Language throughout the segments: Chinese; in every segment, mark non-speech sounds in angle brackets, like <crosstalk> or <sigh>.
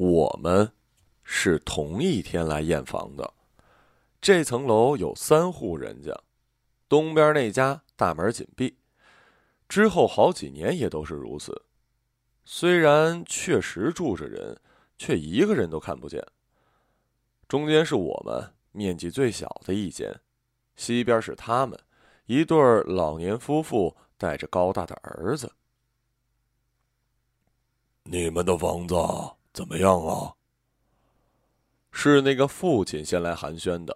我们是同一天来验房的。这层楼有三户人家，东边那家大门紧闭，之后好几年也都是如此。虽然确实住着人，却一个人都看不见。中间是我们面积最小的一间，西边是他们一对老年夫妇带着高大的儿子。你们的房子怎么样啊？是那个父亲先来寒暄的。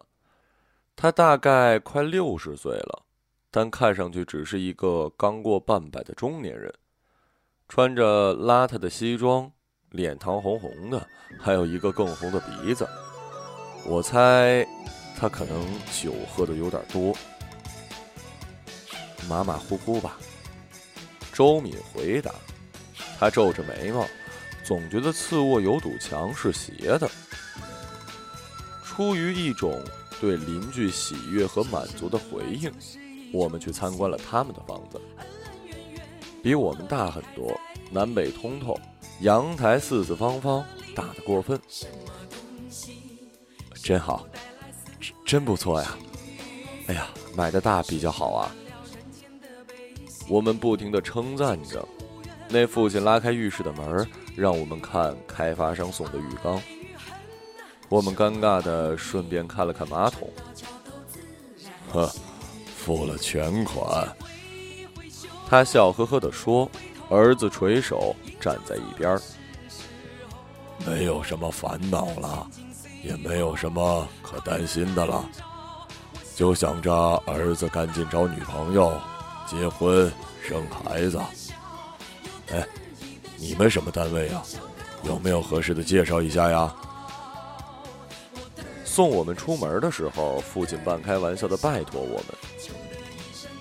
他大概快六十岁了，但看上去只是一个刚过半百的中年人，穿着邋遢的西装，脸膛红红的，还有一个更红的鼻子。我猜，他可能酒喝的有点多，马马虎虎吧。周敏回答，他皱着眉毛，总觉得次卧有堵墙是斜的。出于一种对邻居喜悦和满足的回应，我们去参观了他们的房子，比我们大很多，南北通透，阳台四四方方，大的过分。真好，真不错呀！哎呀，买的大比较好啊。我们不停的称赞着。那父亲拉开浴室的门，让我们看开发商送的浴缸。我们尴尬的顺便看了看马桶。呵，付了全款。他笑呵呵的说，儿子垂手站在一边。没有什么烦恼了。也没有什么可担心的了，就想着儿子赶紧找女朋友，结婚生孩子。哎，你们什么单位呀？有没有合适的介绍一下呀？送我们出门的时候，父亲半开玩笑的拜托我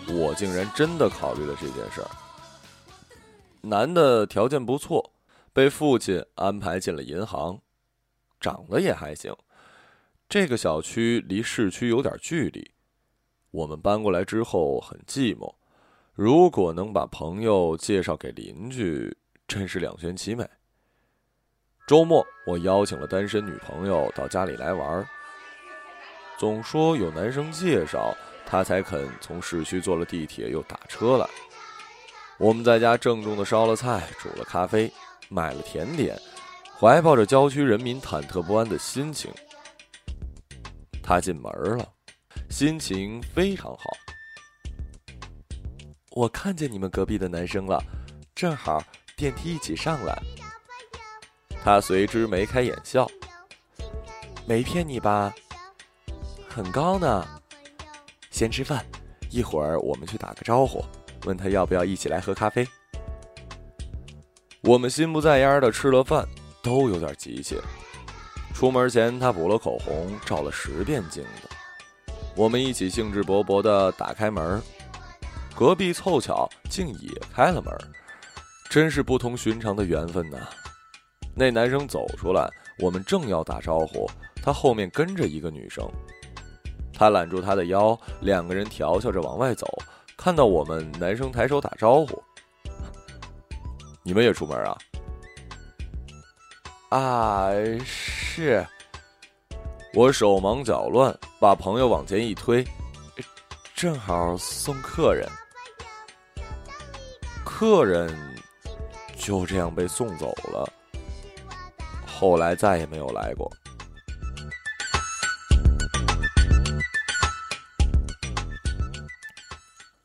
们，我竟然真的考虑了这件事儿。男的条件不错，被父亲安排进了银行。长得也还行，这个小区离市区有点距离。我们搬过来之后很寂寞，如果能把朋友介绍给邻居，真是两全其美。周末我邀请了单身女朋友到家里来玩，总说有男生介绍，她才肯从市区坐了地铁又打车来。我们在家郑重的烧了菜，煮了咖啡，买了甜点。怀抱着郊区人民忐忑不安的心情，她进门了，心情非常好。我看见你们隔壁的男生了，正好电梯一起上来。他随之眉开眼笑，没骗你吧？很高呢。先吃饭，一会儿我们去打个招呼，问他要不要一起来喝咖啡。我们心不在焉的吃了饭。都有点急切。出门前，他补了口红，照了十遍镜子。我们一起兴致勃勃地打开门，隔壁凑巧竟也开了门，真是不同寻常的缘分呐！那男生走出来，我们正要打招呼，他后面跟着一个女生。他揽住她的腰，两个人调笑着往外走。看到我们，男生抬手打招呼：“你们也出门啊？”啊，是。我手忙脚乱，把朋友往前一推，正好送客人。客人就这样被送走了，后来再也没有来过。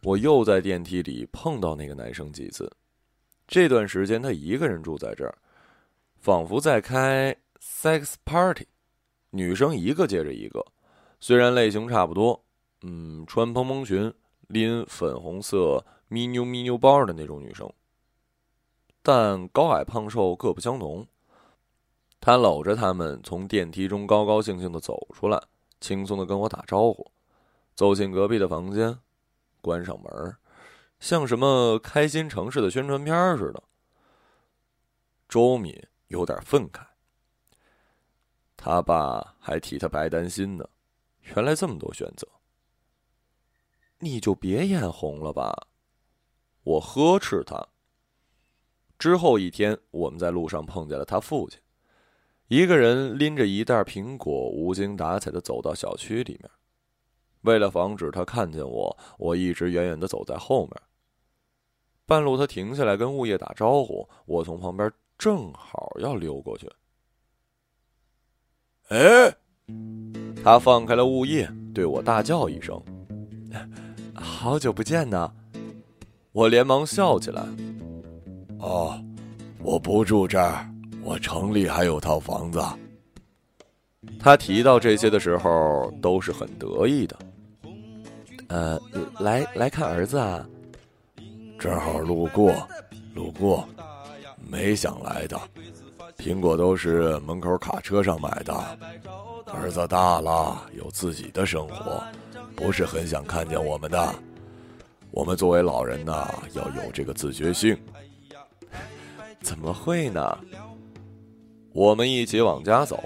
我又在电梯里碰到那个男生几次，这段时间他一个人住在这儿。仿佛在开 sex party，女生一个接着一个，虽然类型差不多，嗯，穿蓬蓬裙、拎粉红色咪妞咪妞包的那种女生，但高矮胖瘦各不相同。他搂着他们从电梯中高高兴兴的走出来，轻松的跟我打招呼，走进隔壁的房间，关上门，像什么开心城市的宣传片似的。周敏。有点愤慨，他爸还替他白担心呢。原来这么多选择，你就别眼红了吧。我呵斥他。之后一天，我们在路上碰见了他父亲。一个人拎着一袋苹果，无精打采的走到小区里面。为了防止他看见我，我一直远远的走在后面。半路他停下来跟物业打招呼，我从旁边正好要溜过去。哎，他放开了物业，对我大叫一声：“ <laughs> 好久不见呢！”我连忙笑起来：“哦，我不住这儿，我城里还有套房子。”他提到这些的时候都是很得意的。呃，来来看儿子啊，正好路过，路过，没想来的。苹果都是门口卡车上买的。儿子大了，有自己的生活，不是很想看见我们的。我们作为老人呢，要有这个自觉性。怎么会呢？我们一起往家走。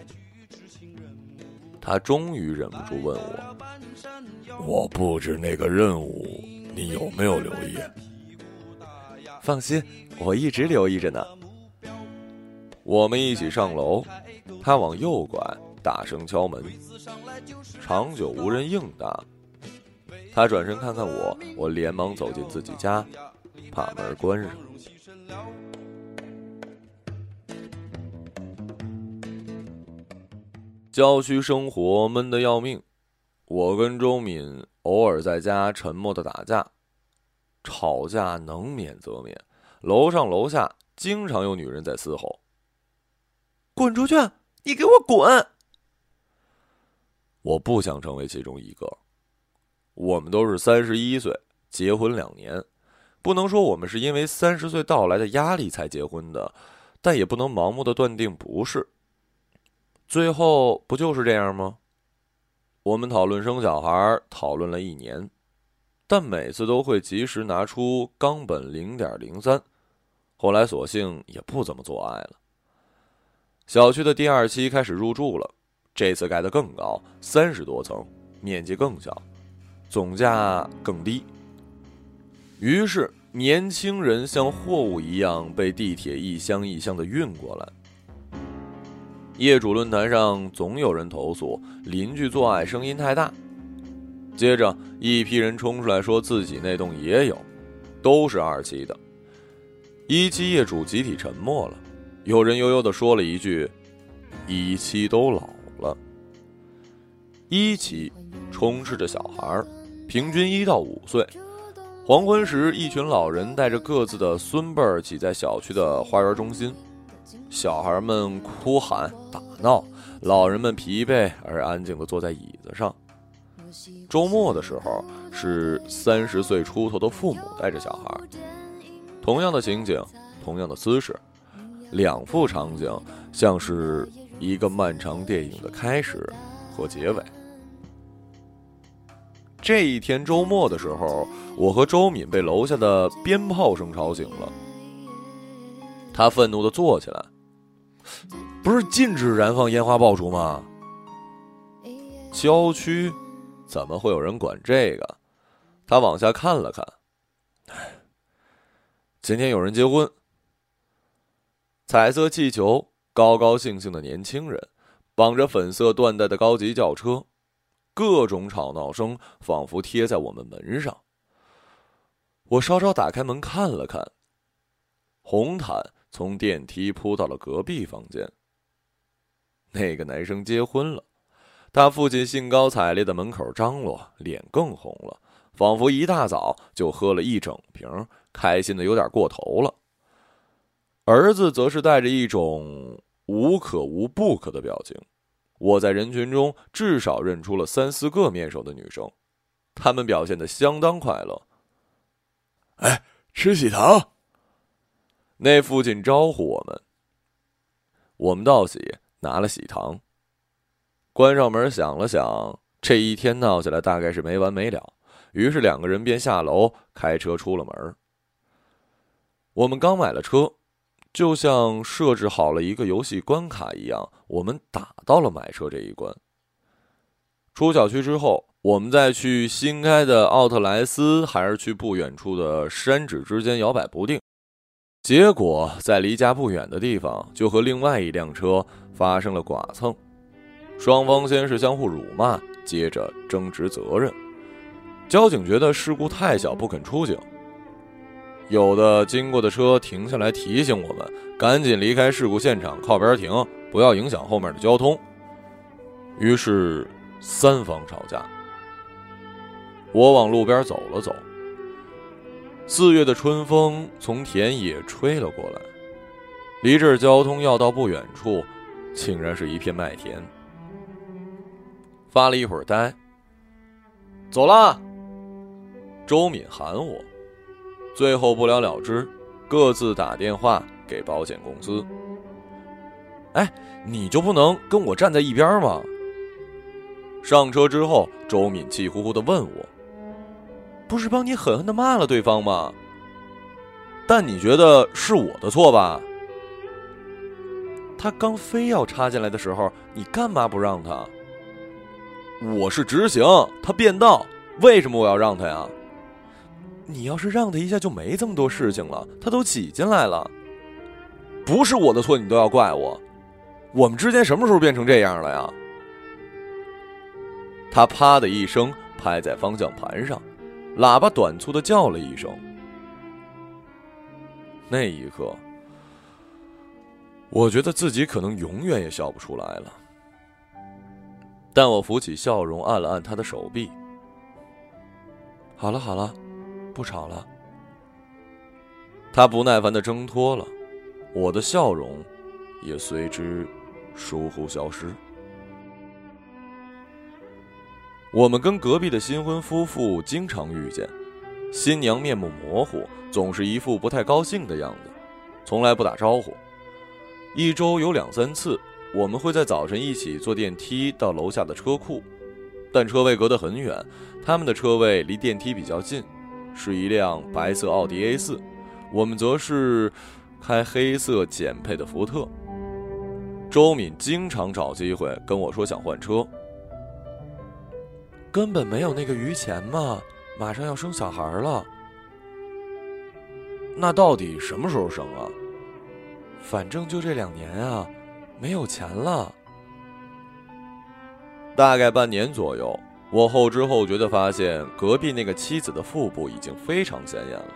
他终于忍不住问我。我布置那个任务，你有没有留意？放心，我一直留意着呢。我们一起上楼，他往右拐，大声敲门，长久无人应答。他转身看看我，我连忙走进自己家，把门关上。郊区生活闷得要命。我跟周敏偶尔在家沉默的打架，吵架能免则免。楼上楼下经常有女人在嘶吼：“滚出去！你给我滚！”我不想成为其中一个。我们都是三十一岁，结婚两年，不能说我们是因为三十岁到来的压力才结婚的，但也不能盲目的断定不是。最后不就是这样吗？我们讨论生小孩，讨论了一年，但每次都会及时拿出冈本零点零三。后来索性也不怎么做爱了。小区的第二期开始入住了，这次盖得更高，三十多层，面积更小，总价更低。于是年轻人像货物一样被地铁一箱一箱的运过来。业主论坛上总有人投诉邻居做爱声音太大，接着一批人冲出来说自己那栋也有，都是二期的。一期业主集体沉默了，有人悠悠的说了一句：“一期都老了。”一期充斥着小孩，平均一到五岁。黄昏时，一群老人带着各自的孙辈儿挤在小区的花园中心。小孩们哭喊打闹，老人们疲惫而安静地坐在椅子上。周末的时候，是三十岁出头的父母带着小孩，同样的情景，同样的姿势，两幅场景像是一个漫长电影的开始和结尾。这一天周末的时候，我和周敏被楼下的鞭炮声吵醒了。他愤怒地坐起来。不是禁止燃放烟花爆竹吗？郊区怎么会有人管这个？他往下看了看，今天有人结婚，彩色气球，高高兴兴的年轻人，绑着粉色缎带的高级轿车，各种吵闹声仿佛贴在我们门上。我稍稍打开门看了看，红毯。从电梯扑到了隔壁房间。那个男生结婚了，他父亲兴高采烈的门口张罗，脸更红了，仿佛一大早就喝了一整瓶，开心的有点过头了。儿子则是带着一种无可无不可的表情。我在人群中至少认出了三四个面熟的女生，她们表现的相当快乐。哎，吃喜糖。那父亲招呼我们，我们道喜，拿了喜糖，关上门，想了想，这一天闹起来大概是没完没了。于是两个人便下楼，开车出了门。我们刚买了车，就像设置好了一个游戏关卡一样，我们打到了买车这一关。出小区之后，我们再去新开的奥特莱斯，还是去不远处的山指之间摇摆不定。结果，在离家不远的地方，就和另外一辆车发生了剐蹭，双方先是相互辱骂，接着争执责任。交警觉得事故太小，不肯出警。有的经过的车停下来提醒我们，赶紧离开事故现场，靠边停，不要影响后面的交通。于是三方吵架。我往路边走了走。四月的春风从田野吹了过来，离这儿交通要道不远处，竟然是一片麦田。发了一会儿呆，走了。周敏喊我，最后不了了之，各自打电话给保险公司。哎，你就不能跟我站在一边吗？上车之后，周敏气呼呼的问我。不是帮你狠狠的骂了对方吗？但你觉得是我的错吧？他刚非要插进来的时候，你干嘛不让他？我是直行，他变道，为什么我要让他呀？你要是让他一下，就没这么多事情了。他都挤进来了，不是我的错，你都要怪我。我们之间什么时候变成这样了呀？他啪的一声拍在方向盘上。喇叭短促的叫了一声，那一刻，我觉得自己可能永远也笑不出来了。但我浮起笑容，按了按他的手臂。好了好了，不吵了。他不耐烦的挣脱了，我的笑容也随之疏忽消失。我们跟隔壁的新婚夫妇经常遇见，新娘面目模糊，总是一副不太高兴的样子，从来不打招呼。一周有两三次，我们会在早晨一起坐电梯到楼下的车库，但车位隔得很远，他们的车位离电梯比较近，是一辆白色奥迪 A 四，我们则是开黑色简配的福特。周敏经常找机会跟我说想换车。根本没有那个余钱嘛，马上要生小孩了。那到底什么时候生啊？反正就这两年啊，没有钱了。大概半年左右，我后知后觉的发现，隔壁那个妻子的腹部已经非常显眼了。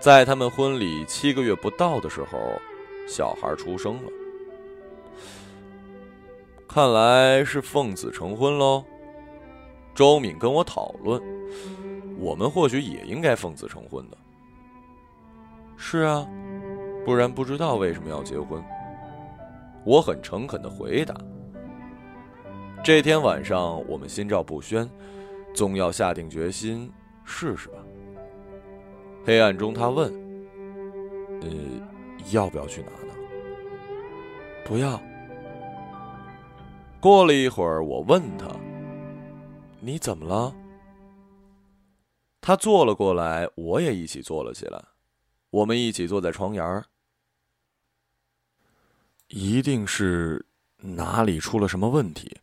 在他们婚礼七个月不到的时候，小孩出生了。看来是奉子成婚喽。周敏跟我讨论，我们或许也应该奉子成婚的。是啊，不然不知道为什么要结婚。我很诚恳的回答。这天晚上我们心照不宣，总要下定决心试试吧。黑暗中他问：“呃，要不要去拿呢？”不要。过了一会儿，我问他。你怎么了？他坐了过来，我也一起坐了起来。我们一起坐在床沿儿。一定是哪里出了什么问题，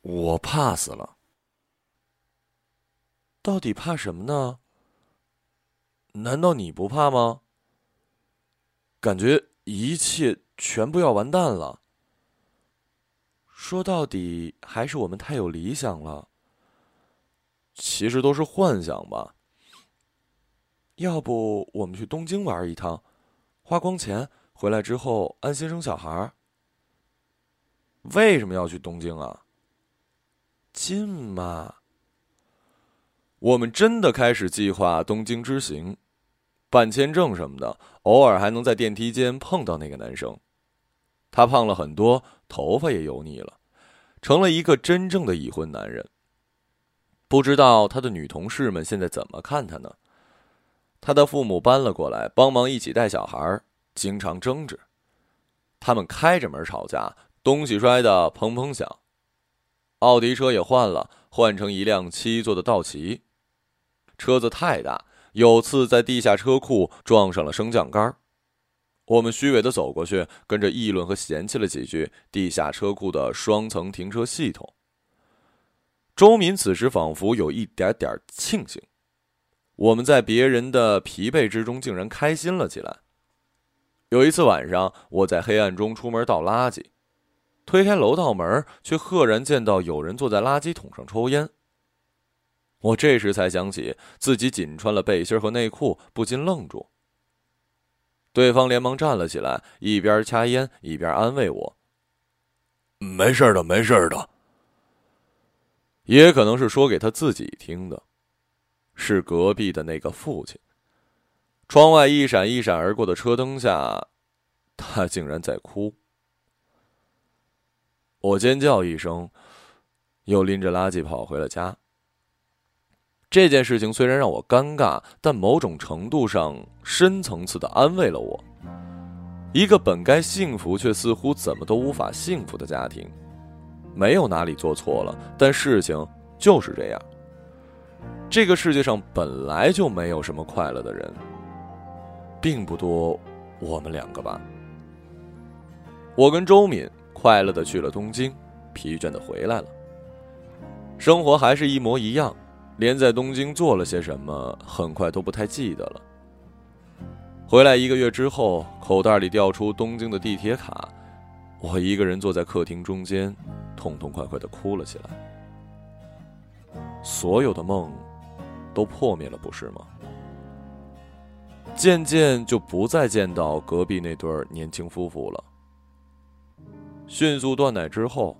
我怕死了。到底怕什么呢？难道你不怕吗？感觉一切全部要完蛋了。说到底，还是我们太有理想了。其实都是幻想吧。要不我们去东京玩一趟，花光钱回来之后安心生小孩。为什么要去东京啊？近嘛。我们真的开始计划东京之行，办签证什么的，偶尔还能在电梯间碰到那个男生。他胖了很多。头发也油腻了，成了一个真正的已婚男人。不知道他的女同事们现在怎么看他呢？他的父母搬了过来，帮忙一起带小孩，经常争执。他们开着门吵架，东西摔得砰砰响。奥迪车也换了，换成一辆七座的道奇。车子太大，有次在地下车库撞上了升降杆。我们虚伪的走过去，跟着议论和嫌弃了几句地下车库的双层停车系统。周敏此时仿佛有一点点庆幸，我们在别人的疲惫之中竟然开心了起来。有一次晚上，我在黑暗中出门倒垃圾，推开楼道门，却赫然见到有人坐在垃圾桶上抽烟。我这时才想起自己仅穿了背心和内裤，不禁愣住。对方连忙站了起来，一边掐烟一边安慰我：“没事的，没事的。”也可能是说给他自己听的，是隔壁的那个父亲。窗外一闪一闪而过的车灯下，他竟然在哭。我尖叫一声，又拎着垃圾跑回了家。这件事情虽然让我尴尬，但某种程度上深层次的安慰了我。一个本该幸福却似乎怎么都无法幸福的家庭，没有哪里做错了，但事情就是这样。这个世界上本来就没有什么快乐的人，并不多，我们两个吧。我跟周敏快乐的去了东京，疲倦的回来了。生活还是一模一样。连在东京做了些什么，很快都不太记得了。回来一个月之后，口袋里掉出东京的地铁卡，我一个人坐在客厅中间，痛痛快快的哭了起来。所有的梦都破灭了，不是吗？渐渐就不再见到隔壁那对年轻夫妇了。迅速断奶之后。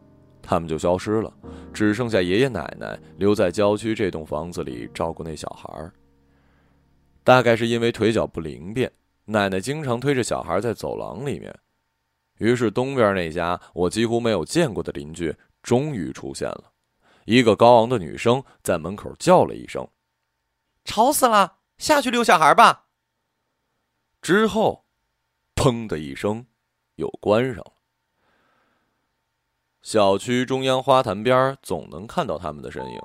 他们就消失了，只剩下爷爷奶奶留在郊区这栋房子里照顾那小孩儿。大概是因为腿脚不灵便，奶奶经常推着小孩在走廊里面。于是东边那家我几乎没有见过的邻居终于出现了，一个高昂的女生在门口叫了一声：“吵死了，下去遛小孩吧。”之后，砰的一声，又关上了。小区中央花坛边总能看到他们的身影，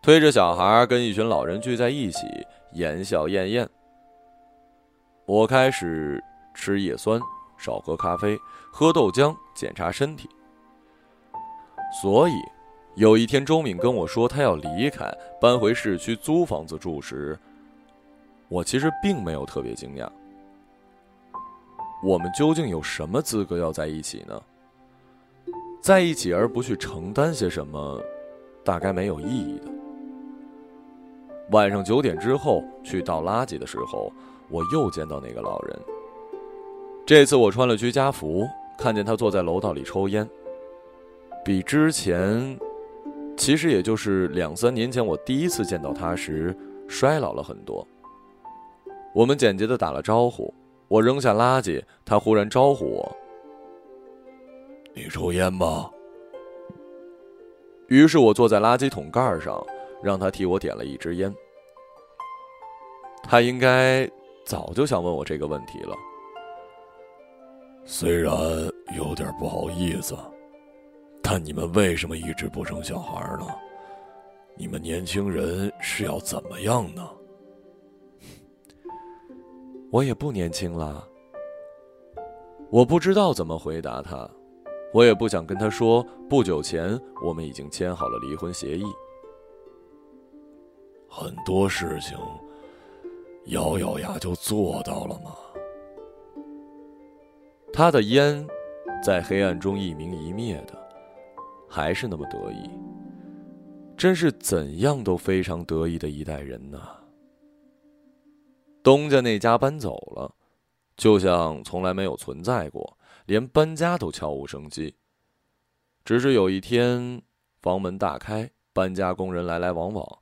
推着小孩跟一群老人聚在一起，言笑晏晏。我开始吃叶酸，少喝咖啡，喝豆浆，检查身体。所以，有一天周敏跟我说他要离开，搬回市区租房子住时，我其实并没有特别惊讶。我们究竟有什么资格要在一起呢？在一起而不去承担些什么，大概没有意义的。晚上九点之后去倒垃圾的时候，我又见到那个老人。这次我穿了居家服，看见他坐在楼道里抽烟。比之前，其实也就是两三年前我第一次见到他时，衰老了很多。我们简洁的打了招呼，我扔下垃圾，他忽然招呼我。你抽烟吗？于是我坐在垃圾桶盖上，让他替我点了一支烟。他应该早就想问我这个问题了。虽然有点不好意思，但你们为什么一直不生小孩呢？你们年轻人是要怎么样呢？我也不年轻了。我不知道怎么回答他。我也不想跟他说，不久前我们已经签好了离婚协议。很多事情，咬咬牙就做到了吗？他的烟，在黑暗中一明一灭的，还是那么得意。真是怎样都非常得意的一代人呐。东家那家搬走了，就像从来没有存在过。连搬家都悄无声息。只是有一天，房门大开，搬家工人来来往往，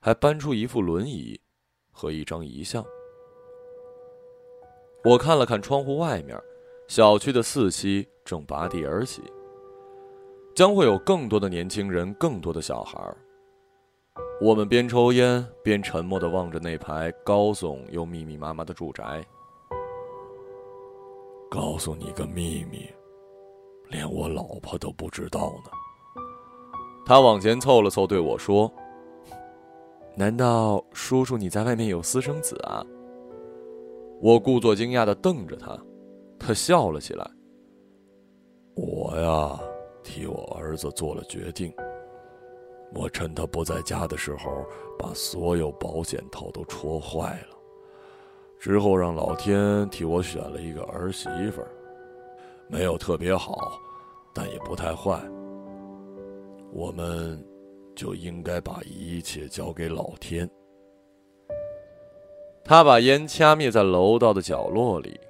还搬出一副轮椅和一张遗像。我看了看窗户外面，小区的四期正拔地而起，将会有更多的年轻人，更多的小孩。我们边抽烟边沉默的望着那排高耸又密密麻麻的住宅。告诉你个秘密，连我老婆都不知道呢。他往前凑了凑，对我说：“ <laughs> 难道叔叔你在外面有私生子啊？”我故作惊讶的瞪着他，他笑了起来。我呀，替我儿子做了决定。我趁他不在家的时候，把所有保险套都戳坏了，之后让老天替我选了一个儿媳妇儿，没有特别好，但也不太坏。我们就应该把一切交给老天。他把烟掐灭在楼道的角落里，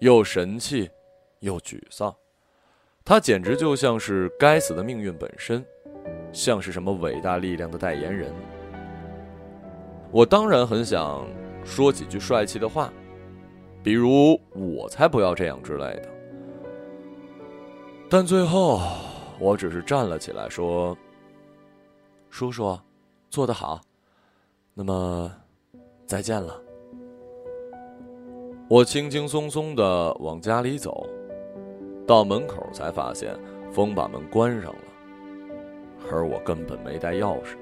又神气，又沮丧。他简直就像是该死的命运本身，像是什么伟大力量的代言人。我当然很想说几句帅气的话，比如“我才不要这样”之类的，但最后我只是站了起来，说：“叔叔，做得好，那么再见了。”我轻轻松松的往家里走，到门口才发现风把门关上了，而我根本没带钥匙。